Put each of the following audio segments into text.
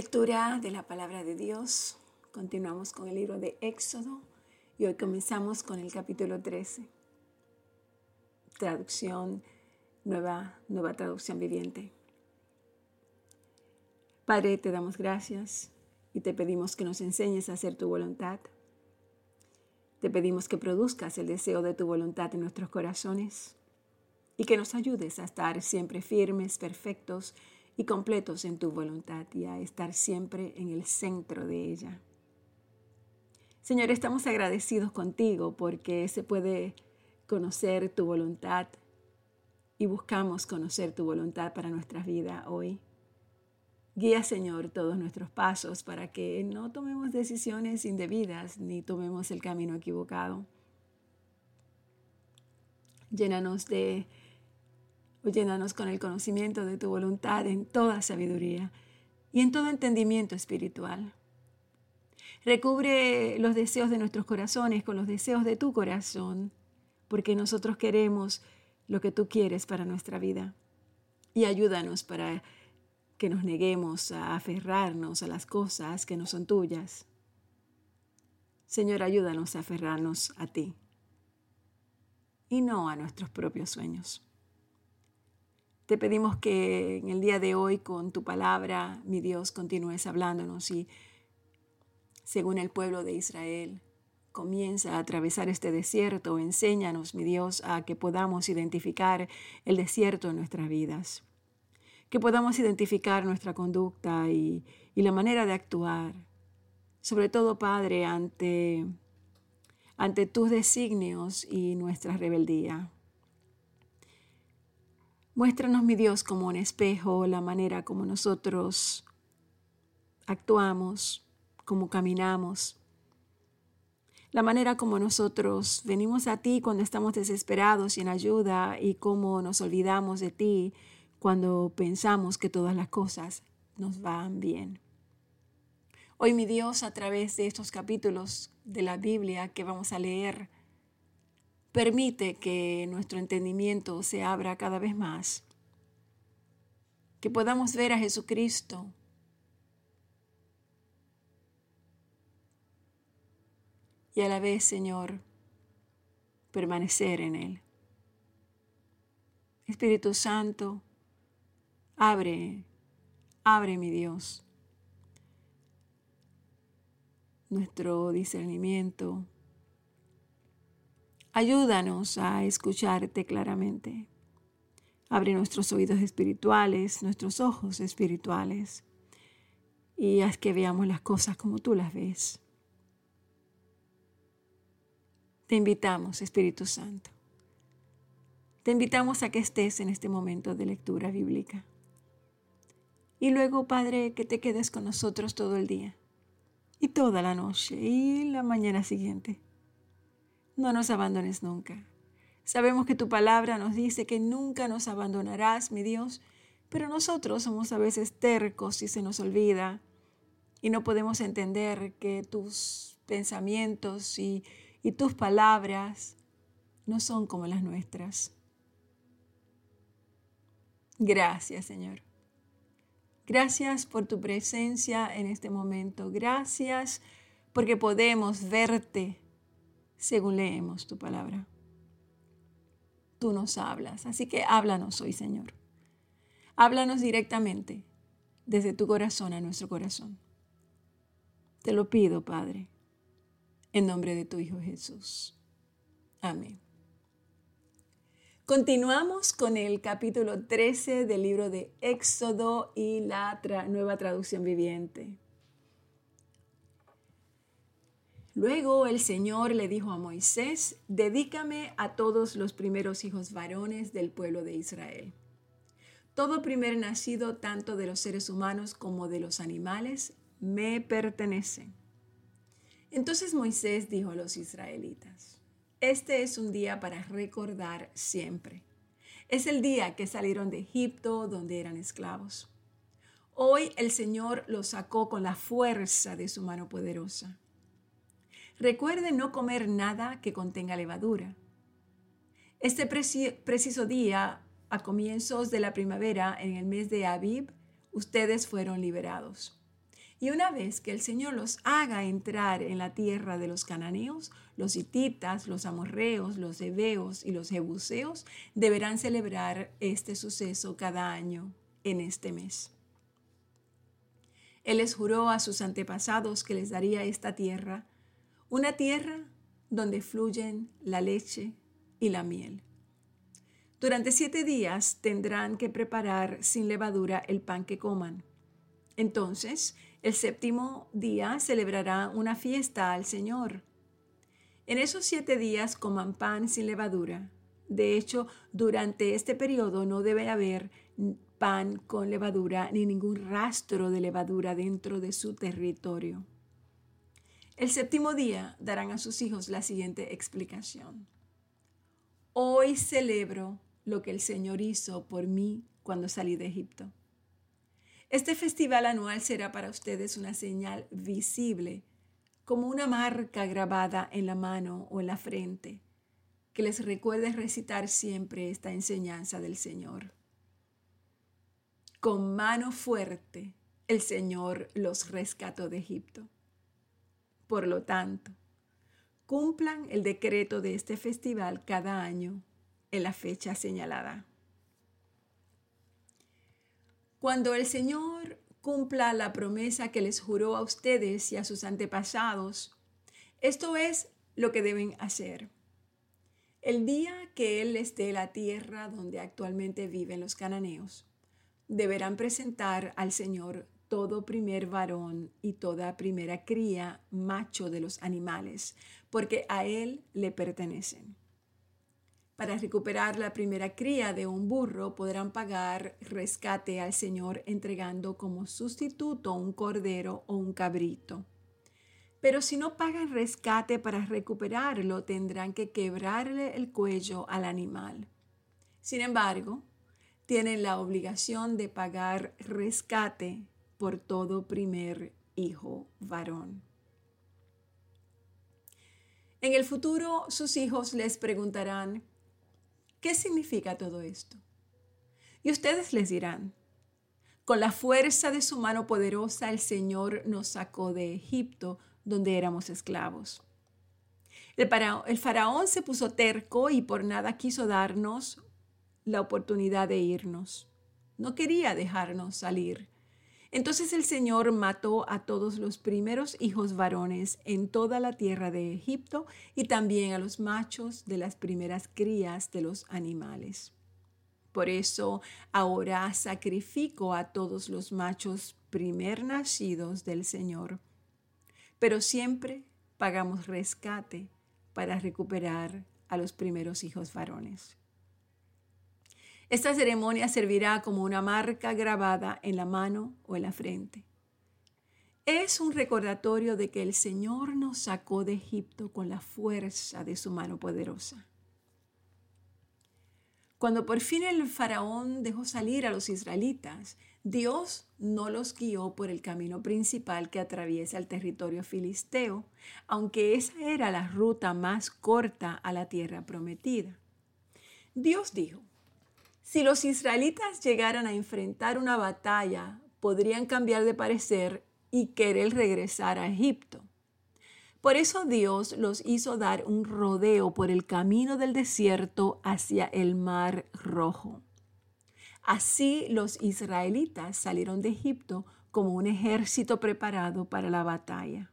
Lectura de la palabra de Dios. Continuamos con el libro de Éxodo y hoy comenzamos con el capítulo 13. Traducción, nueva, nueva traducción viviente. Padre, te damos gracias y te pedimos que nos enseñes a hacer tu voluntad. Te pedimos que produzcas el deseo de tu voluntad en nuestros corazones y que nos ayudes a estar siempre firmes, perfectos y completos en tu voluntad y a estar siempre en el centro de ella. Señor, estamos agradecidos contigo porque se puede conocer tu voluntad y buscamos conocer tu voluntad para nuestra vida hoy. Guía, Señor, todos nuestros pasos para que no tomemos decisiones indebidas ni tomemos el camino equivocado. Llénanos de o con el conocimiento de tu voluntad en toda sabiduría y en todo entendimiento espiritual. Recubre los deseos de nuestros corazones con los deseos de tu corazón, porque nosotros queremos lo que tú quieres para nuestra vida. Y ayúdanos para que nos neguemos a aferrarnos a las cosas que no son tuyas. Señor, ayúdanos a aferrarnos a ti y no a nuestros propios sueños. Te pedimos que en el día de hoy con tu palabra, mi Dios, continúes hablándonos y según el pueblo de Israel comienza a atravesar este desierto, enséñanos, mi Dios, a que podamos identificar el desierto en nuestras vidas, que podamos identificar nuestra conducta y, la manera de actuar, sobre todo, Padre, ante, ante tus designios y nuestra rebeldía. Muéstranos, mi Dios, como un espejo, la manera como nosotros actuamos, como caminamos, la manera como nosotros venimos a ti cuando estamos desesperados en ayuda y cómo nos olvidamos de ti cuando pensamos que todas las cosas nos van bien. Hoy, mi Dios, a través de estos capítulos de la Biblia que vamos a leer, Permite que nuestro entendimiento se abra cada vez más, que podamos ver a Jesucristo y a la vez, Señor, permanecer en Él. Espíritu Santo, abre, abre mi Dios, nuestro discernimiento, Ayúdanos a escucharte claramente. Abre nuestros oídos espirituales, nuestros ojos espirituales y haz que veamos las cosas como tú las ves. Te invitamos, Espíritu Santo. Te invitamos a que estés en este momento de lectura bíblica. Y luego, Padre, que te quedes con nosotros todo el día y toda la noche y la mañana siguiente no nos abandones nunca. Sabemos que tu palabra nos dice que nunca nos abandonarás, mi Dios, pero nosotros somos a veces tercos y se nos olvida y no podemos entender que tus pensamientos y, y tus palabras no son como las nuestras. Gracias, Señor. Gracias por tu presencia en este momento. Gracias porque podemos verte según leemos tu palabra. Tú nos hablas, así que háblanos hoy, Señor. Háblanos directamente desde tu corazón a nuestro corazón. Te lo pido, Padre, en nombre de tu Hijo Jesús. Amén. Continuamos con el capítulo 13 del libro de Éxodo y la nueva traducción viviente. Luego el Señor le dijo a Moisés, dedícame a todos los primeros hijos varones del pueblo de Israel. Todo primer nacido, tanto de los seres humanos como de los animales, me pertenece. Entonces Moisés dijo a los israelitas, este es un día para recordar siempre. Es el día que salieron de Egipto donde eran esclavos. Hoy el Señor los sacó con la fuerza de su mano poderosa Recuerden no comer nada que contenga levadura. Este preciso día, a comienzos de la primavera, en el mes de Aviv, ustedes fueron liberados. Y una vez que el Señor los haga entrar en la tierra de los cananeos, los hititas, los amorreos, los heveos y los jebuseos deberán celebrar este suceso cada año en este mes. Él les juró a sus antepasados que les daría esta tierra, una tierra donde fluyen la leche y la miel. Durante siete días tendrán que preparar sin levadura el pan que coman. Entonces, el séptimo día celebrará una fiesta al Señor. En esos siete días coman pan sin levadura. De hecho, durante este periodo no debe haber pan con levadura ni ningún rastro de levadura dentro de su territorio. El séptimo día darán a sus hijos la siguiente explicación. Hoy celebro lo que el Señor hizo por mí cuando salí de Egipto. Este festival anual será para ustedes una señal visible, como una marca grabada en la mano o en la frente, que les recuerde recitar siempre esta enseñanza del Señor. Con mano fuerte el Señor los rescató de Egipto. Por lo tanto, cumplan el decreto de este festival cada año en la fecha señalada. Cuando el Señor cumpla la promesa que les juró a ustedes y a sus antepasados, esto es lo que deben hacer. El día que Él les dé la tierra donde actualmente viven los cananeos, deberán presentar al Señor todo primer varón y toda primera cría macho de los animales, porque a Él le pertenecen. Para recuperar la primera cría de un burro podrán pagar rescate al Señor entregando como sustituto un cordero o un cabrito. Pero si no pagan rescate para recuperarlo, tendrán que quebrarle el cuello al animal. Sin embargo, tienen la obligación de pagar rescate por todo primer hijo varón. En el futuro sus hijos les preguntarán, ¿Qué significa todo esto? Y ustedes les dirán, con la fuerza de su mano poderosa el Señor nos sacó de Egipto, donde éramos esclavos. El, el faraón se puso terco y por nada quiso darnos la oportunidad de irnos. No quería dejarnos salir. Entonces el Señor mató a todos los primeros hijos varones en toda la tierra de Egipto y también a los machos de las primeras crías de los animales. Por eso ahora sacrifico a todos los machos primer nacidos del Señor. Pero siempre pagamos rescate para recuperar a los primeros hijos varones. Esta ceremonia servirá como una marca grabada en la mano o en la frente. Es un recordatorio de que el Señor nos sacó de Egipto con la fuerza de su mano poderosa. Cuando por fin el faraón dejó salir a los israelitas, Dios no los guió por el camino principal que atraviesa el territorio filisteo, aunque esa era la ruta más corta a la tierra prometida. Dios dijo, si los israelitas llegaran a enfrentar una batalla, podrían cambiar de parecer y querer regresar a Egipto. Por eso Dios los hizo dar un rodeo por el camino del desierto hacia el mar rojo. Así los israelitas salieron de Egipto como un ejército preparado para la batalla.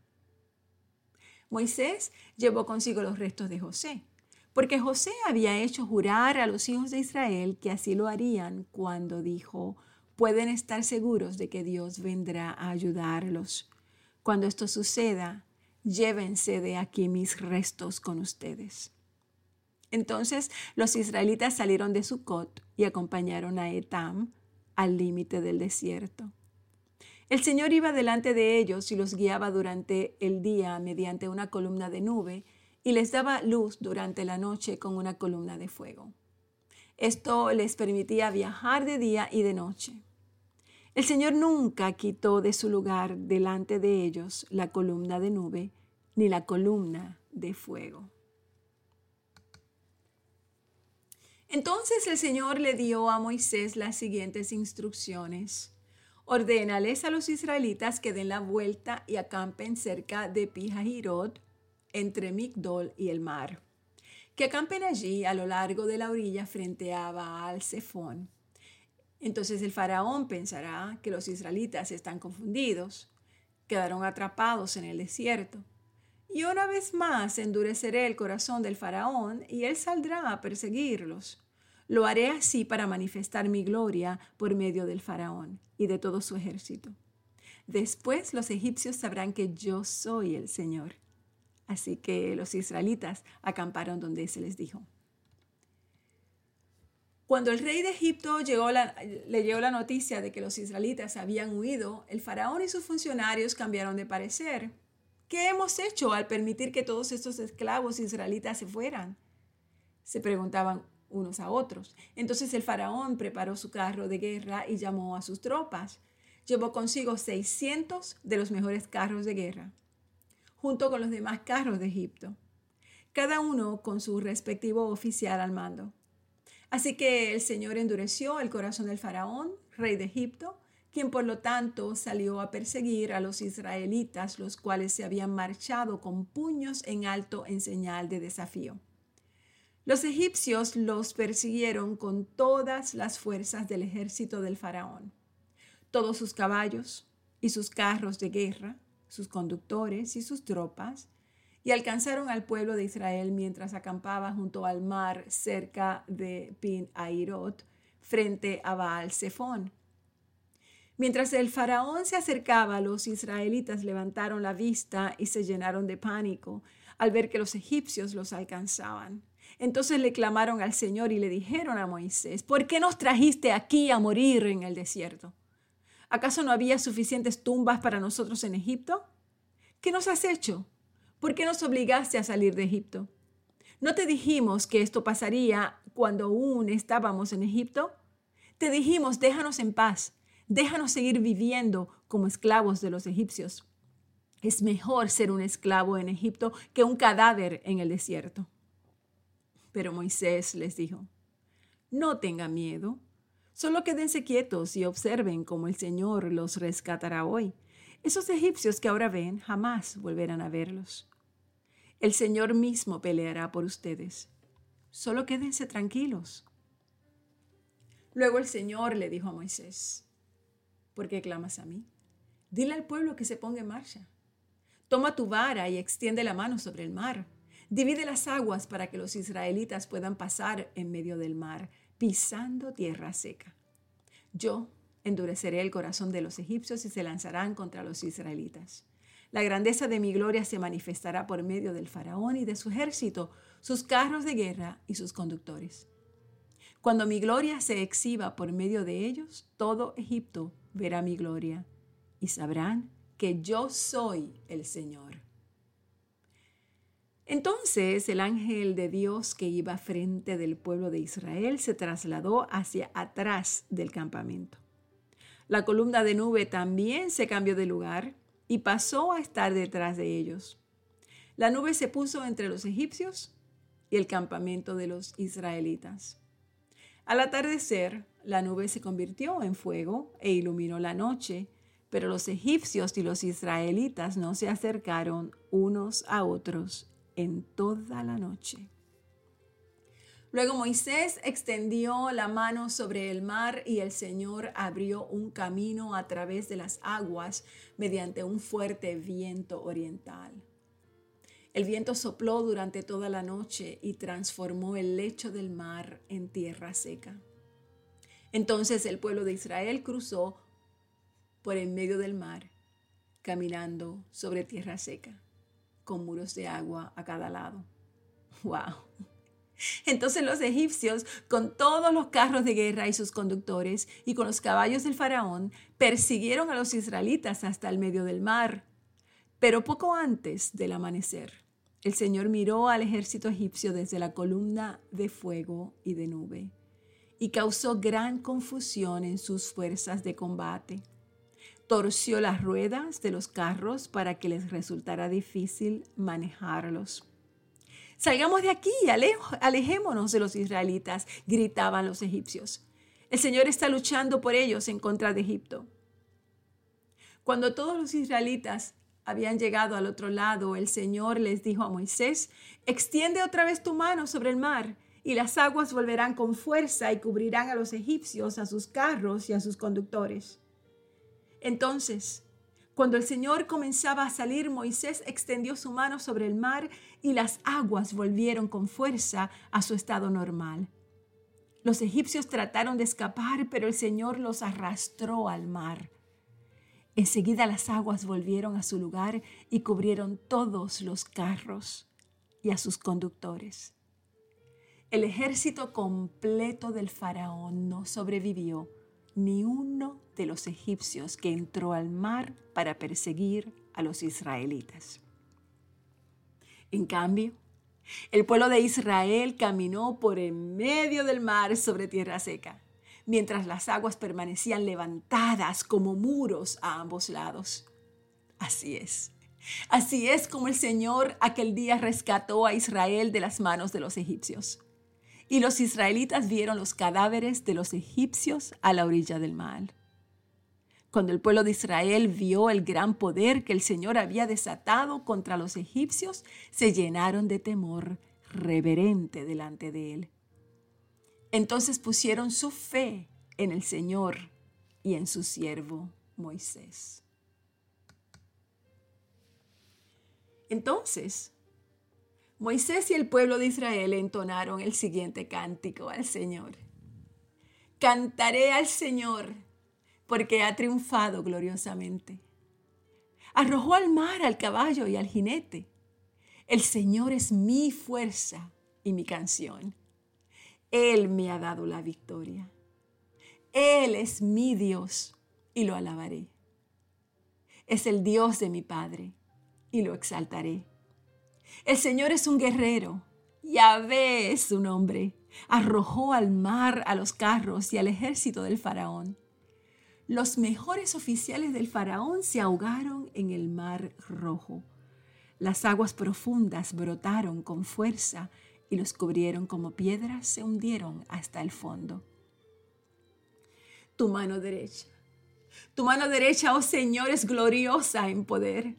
Moisés llevó consigo los restos de José porque José había hecho jurar a los hijos de Israel que así lo harían cuando dijo, pueden estar seguros de que Dios vendrá a ayudarlos. Cuando esto suceda, llévense de aquí mis restos con ustedes. Entonces los israelitas salieron de Sucot y acompañaron a Etam al límite del desierto. El Señor iba delante de ellos y los guiaba durante el día mediante una columna de nube y les daba luz durante la noche con una columna de fuego. Esto les permitía viajar de día y de noche. El Señor nunca quitó de su lugar delante de ellos la columna de nube ni la columna de fuego. Entonces el Señor le dio a Moisés las siguientes instrucciones. Ordénales a los israelitas que den la vuelta y acampen cerca de Pijahirot, entre Migdol y el mar. Que acampen allí a lo largo de la orilla frente a Baal Zephón. Entonces el faraón pensará que los israelitas están confundidos, quedaron atrapados en el desierto. Y una vez más endureceré el corazón del faraón y él saldrá a perseguirlos. Lo haré así para manifestar mi gloria por medio del faraón y de todo su ejército. Después los egipcios sabrán que yo soy el Señor. Así que los israelitas acamparon donde se les dijo. Cuando el rey de Egipto le llegó la noticia de que los israelitas habían huido, el faraón y sus funcionarios cambiaron de parecer. ¿Qué hemos hecho al permitir que todos estos esclavos israelitas se fueran? Se preguntaban unos a otros. Entonces el faraón preparó su carro de guerra y llamó a sus tropas. Llevó consigo 600 de los mejores carros de guerra, junto con los demás carros de Egipto, cada uno con su respectivo oficial al mando. Así que el Señor endureció el corazón del faraón, rey de Egipto, quien por lo tanto salió a perseguir a los israelitas, los cuales se habían marchado con puños en alto en señal de desafío. Los egipcios los persiguieron con todas las fuerzas del ejército del faraón, todos sus caballos y sus carros de guerra, sus conductores y sus tropas, y alcanzaron al pueblo de Israel mientras acampaba junto al mar cerca de Pin Airot, frente a Baal Zephón. Mientras el faraón se acercaba, los israelitas levantaron la vista y se llenaron de pánico al ver que los egipcios los alcanzaban. Entonces le clamaron al Señor y le dijeron a Moisés, ¿por qué nos trajiste aquí a morir en el desierto? ¿Acaso no había suficientes tumbas para nosotros en Egipto? ¿Qué nos has hecho? ¿Por qué nos obligaste a salir de Egipto? ¿No te dijimos que esto pasaría cuando aún estábamos en Egipto? Te dijimos, déjanos en paz, déjanos seguir viviendo como esclavos de los egipcios. Es mejor ser un esclavo en Egipto que un cadáver en el desierto. Pero Moisés les dijo, no tengan miedo, solo quédense quietos y observen cómo el Señor los rescatará hoy. Esos egipcios que ahora ven jamás volverán a verlos. El Señor mismo peleará por ustedes. Solo quédense tranquilos. Luego el Señor le dijo a Moisés, ¿por qué clamas a mí? Dile al pueblo que se ponga en marcha. Toma tu vara y extiende la mano sobre el mar Divide las aguas para que los israelitas puedan pasar en medio del mar, pisando tierra seca. Yo endureceré el corazón de los egipcios y se lanzarán contra los israelitas. La grandeza de mi gloria se manifestará por medio del faraón y de su ejército, sus carros de guerra y sus conductores. Cuando mi gloria se exhiba por medio de ellos, todo Egipto verá mi gloria y sabrán que yo soy el Señor. Entonces el ángel de Dios que iba frente del pueblo de Israel se trasladó hacia atrás del campamento. La columna de nube también se cambió de lugar y pasó a estar detrás de ellos. La nube se puso entre los egipcios y el campamento de los israelitas. Al atardecer, la nube se convirtió en fuego e iluminó la noche, pero los egipcios y los israelitas no se acercaron unos a otros en toda la noche. Luego Moisés extendió la mano sobre el mar y el Señor abrió un camino a través de las aguas mediante un fuerte viento oriental. El viento sopló durante toda la noche y transformó el lecho del mar en tierra seca. Entonces el pueblo de Israel cruzó por el medio del mar, caminando sobre tierra seca con muros de agua a cada lado. ¡Wow! Entonces los egipcios, con todos los carros de guerra y sus conductores, y con los caballos del faraón, persiguieron a los israelitas hasta el medio del mar. Pero poco antes del amanecer, el Señor miró al ejército egipcio desde la columna de fuego y de nube, y causó gran confusión en sus fuerzas de combate torció las ruedas de los carros para que les resultara difícil manejarlos. Salgamos de aquí, alejémonos de los israelitas, gritaban los egipcios. El Señor está luchando por ellos en contra de Egipto. Cuando todos los israelitas habían llegado al otro lado, el Señor les dijo a Moisés, extiende otra vez tu mano sobre el mar y las aguas volverán con fuerza y cubrirán a los egipcios, a sus carros y a sus conductores. Entonces, cuando el Señor comenzaba a salir, Moisés extendió su mano sobre el mar y las aguas volvieron con fuerza a su estado normal. Los egipcios trataron de escapar, pero el Señor los arrastró al mar. Enseguida las aguas volvieron a su lugar y cubrieron todos los carros y a sus conductores. El ejército completo del faraón no sobrevivió, ni uno de los egipcios que entró al mar para perseguir a los israelitas. En cambio, el pueblo de Israel caminó por en medio del mar sobre tierra seca mientras las aguas permanecían levantadas como muros a ambos lados. Así es. Así es como el Señor aquel día rescató a Israel de las manos de los egipcios. Y los israelitas vieron los cadáveres de los egipcios a la orilla del mar. Cuando el pueblo de Israel vio el gran poder que el Señor había desatado contra los egipcios, se llenaron de temor reverente delante de él. Entonces pusieron su fe en el Señor y en su siervo Moisés. Entonces, Moisés y el pueblo de Israel entonaron el siguiente cántico al Señor. Cantaré al Señor porque ha triunfado gloriosamente. Arrojó al mar al caballo y al jinete. El Señor es mi fuerza y mi canción. Él me ha dado la victoria. Él es mi Dios y lo alabaré. Es el Dios de mi Padre y lo exaltaré. El Señor es un guerrero. Yahvé es su nombre. Arrojó al mar a los carros y al ejército del faraón. Los mejores oficiales del faraón se ahogaron en el mar rojo. Las aguas profundas brotaron con fuerza y los cubrieron como piedras, se hundieron hasta el fondo. Tu mano derecha, tu mano derecha, oh Señor, es gloriosa en poder.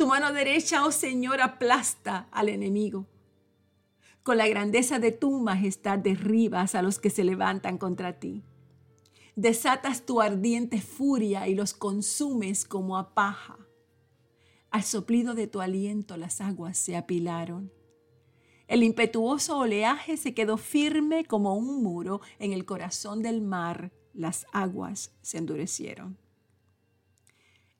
Tu mano derecha, oh Señor, aplasta al enemigo. Con la grandeza de tu majestad derribas a los que se levantan contra ti. Desatas tu ardiente furia y los consumes como a paja. Al soplido de tu aliento las aguas se apilaron el impetuoso oleaje se quedó firme como un muro en el corazón del mar. Las aguas se endurecieron.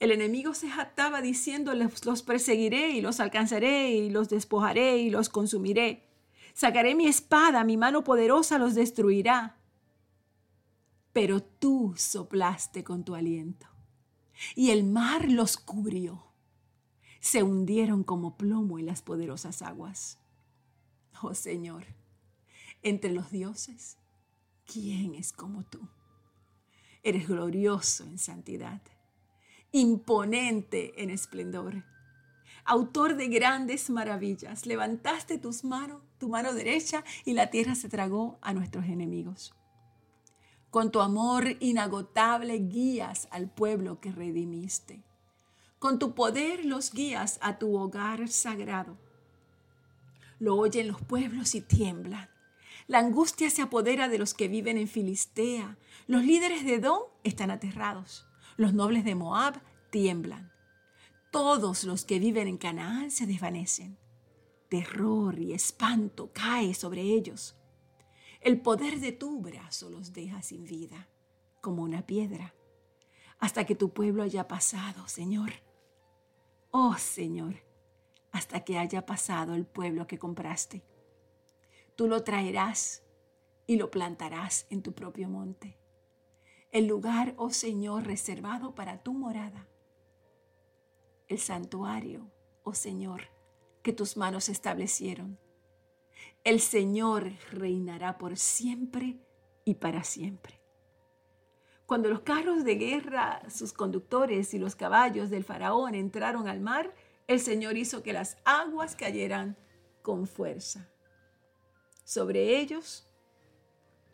El enemigo se jactaba diciendo, los perseguiré y los alcanzaré y los despojaré y los consumiré. Sacaré mi espada, mi mano poderosa los destruirá. Pero tú soplaste con tu aliento y el mar los cubrió. Se hundieron como plomo en las poderosas aguas. Oh Señor, entre los dioses, ¿quién es como tú? Eres glorioso en santidad, imponente en esplendor, autor de grandes maravillas. Levantaste tus manos, tu mano derecha, y la tierra se tragó a nuestros enemigos. Con tu amor inagotable guías al pueblo que redimiste. Con tu poder los guías a tu hogar sagrado lo oyen los pueblos y tiemblan. La angustia se apodera de los que viven en Filistea. Los líderes de Edom están aterrados. Los nobles de Moab tiemblan. Todos los que viven en Canaán se desvanecen. Terror y espanto cae sobre ellos. El poder de tu brazo los deja sin vida, como una piedra, hasta que tu pueblo haya pasado, Señor. Oh Señor, hasta que haya pasado el pueblo que compraste. Tú lo traerás y lo plantarás en tu propio monte, el lugar, oh Señor, reservado para tu morada, el santuario, oh Señor, que tus manos establecieron. El Señor reinará por siempre y para siempre. Cuando los carros de guerra, sus conductores y los caballos del faraón entraron al mar, el Señor hizo que las aguas cayeran con fuerza sobre ellos,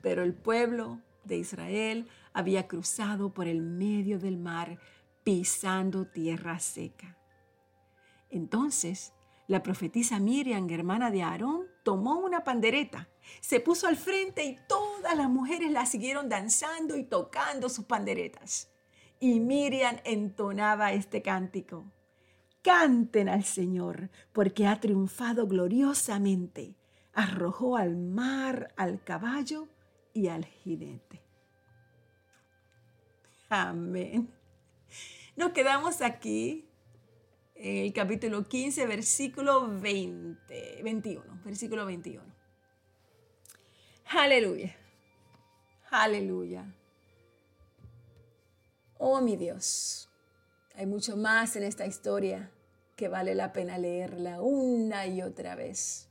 pero el pueblo de Israel había cruzado por el medio del mar pisando tierra seca. Entonces, la profetisa Miriam, hermana de Aarón, tomó una pandereta, se puso al frente y todas las mujeres la siguieron danzando y tocando sus panderetas. Y Miriam entonaba este cántico. Canten al Señor, porque ha triunfado gloriosamente. Arrojó al mar al caballo y al jinete. Amén. Nos quedamos aquí en el capítulo 15, versículo 20, 21, versículo 21. Aleluya. Aleluya. Oh mi Dios, hay mucho más en esta historia que vale la pena leerla una y otra vez.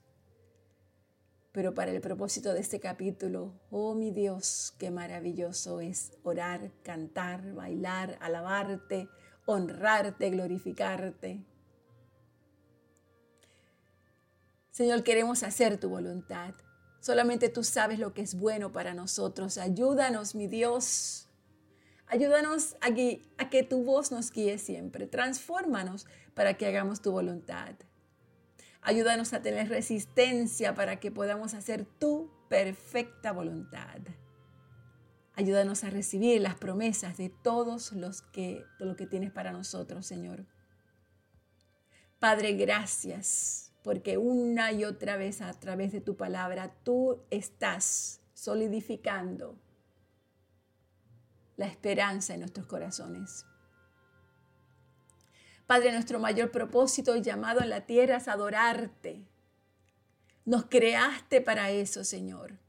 Pero para el propósito de este capítulo, oh mi Dios, qué maravilloso es orar, cantar, bailar, alabarte, honrarte, glorificarte. Señor, queremos hacer tu voluntad. Solamente tú sabes lo que es bueno para nosotros. Ayúdanos, mi Dios, Ayúdanos a, a que tu voz nos guíe siempre. Transfórmanos para que hagamos tu voluntad. Ayúdanos a tener resistencia para que podamos hacer tu perfecta voluntad. Ayúdanos a recibir las promesas de todos los que, de lo que tienes para nosotros, Señor. Padre, gracias porque una y otra vez a través de tu palabra tú estás solidificando la esperanza en nuestros corazones. Padre, nuestro mayor propósito y llamado en la tierra es adorarte. Nos creaste para eso, Señor.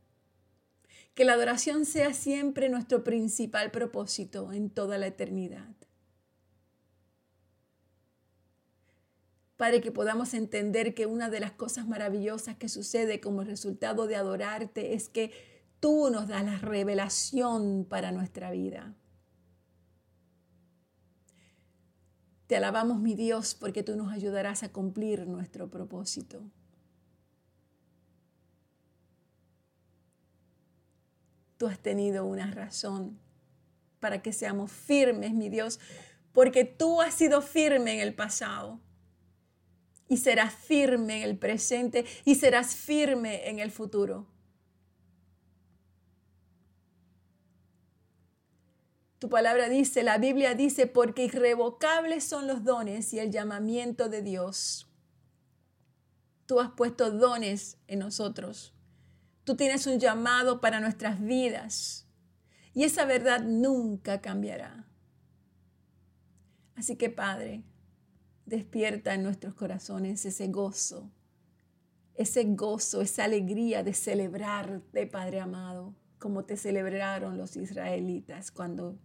Que la adoración sea siempre nuestro principal propósito en toda la eternidad. Padre, que podamos entender que una de las cosas maravillosas que sucede como resultado de adorarte es que tú nos das la revelación para nuestra vida. Te alabamos, mi Dios, porque tú nos ayudarás a cumplir nuestro propósito. Tú has tenido una razón para que seamos firmes, mi Dios, porque tú has sido firme en el pasado y serás firme en el presente y serás firme en el futuro. Tu palabra dice, la Biblia dice, porque irrevocables son los dones y el llamamiento de Dios. Tú has puesto dones en nosotros. Tú tienes un llamado para nuestras vidas. Y esa verdad nunca cambiará. Así que Padre, despierta en nuestros corazones ese gozo, ese gozo, esa alegría de celebrarte, Padre amado, como te celebraron los israelitas cuando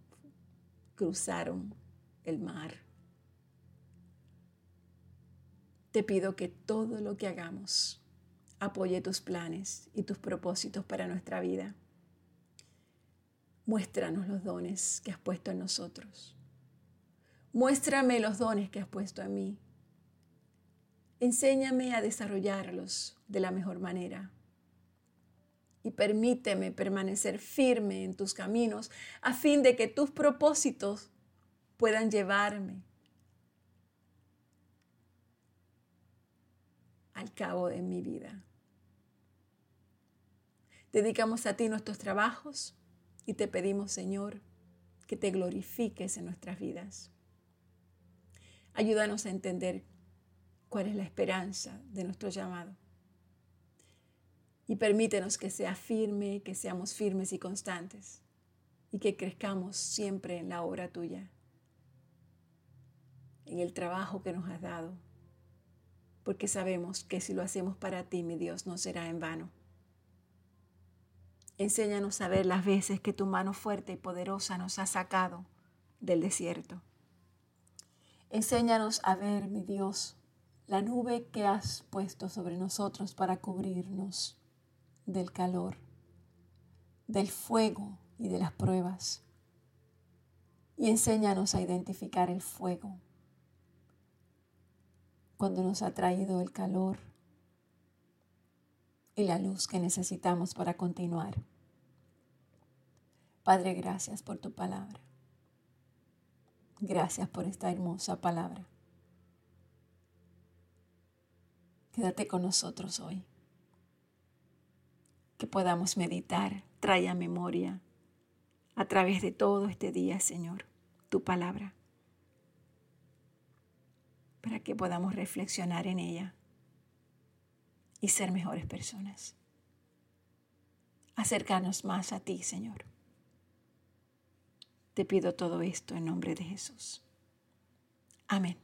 cruzaron el mar. Te pido que todo lo que hagamos apoye tus planes y tus propósitos para nuestra vida. Muéstranos los dones que has puesto en nosotros. Muéstrame los dones que has puesto en mí. Enséñame a desarrollarlos de la mejor manera y permíteme permanecer firme en tus caminos a fin de que tus propósitos puedan llevarme al cabo de mi vida. Dedicamos a ti nuestros trabajos y te pedimos, Señor, que te glorifiques en nuestras vidas. Ayúdanos a entender cuál es la esperanza de nuestro llamado y permítenos que sea firme, que seamos firmes y constantes y que crezcamos siempre en la obra tuya, en el trabajo que nos has dado, porque sabemos que si lo hacemos para ti, mi Dios, no será en vano. Enséñanos a ver las veces que tu mano fuerte y poderosa nos ha sacado del desierto. Enséñanos a ver, mi Dios, la nube que has puesto sobre nosotros para cubrirnos del calor, del fuego y de las pruebas. Y enséñanos a identificar el fuego cuando nos ha traído el calor y la luz que necesitamos para continuar. Padre, gracias por tu palabra. Gracias por esta hermosa palabra. Quédate con nosotros hoy. Que podamos meditar, trae a memoria a través de todo este día, Señor, tu palabra, para que podamos reflexionar en ella y ser mejores personas. Acercarnos más a ti, Señor. Te pido todo esto en nombre de Jesús. Amén.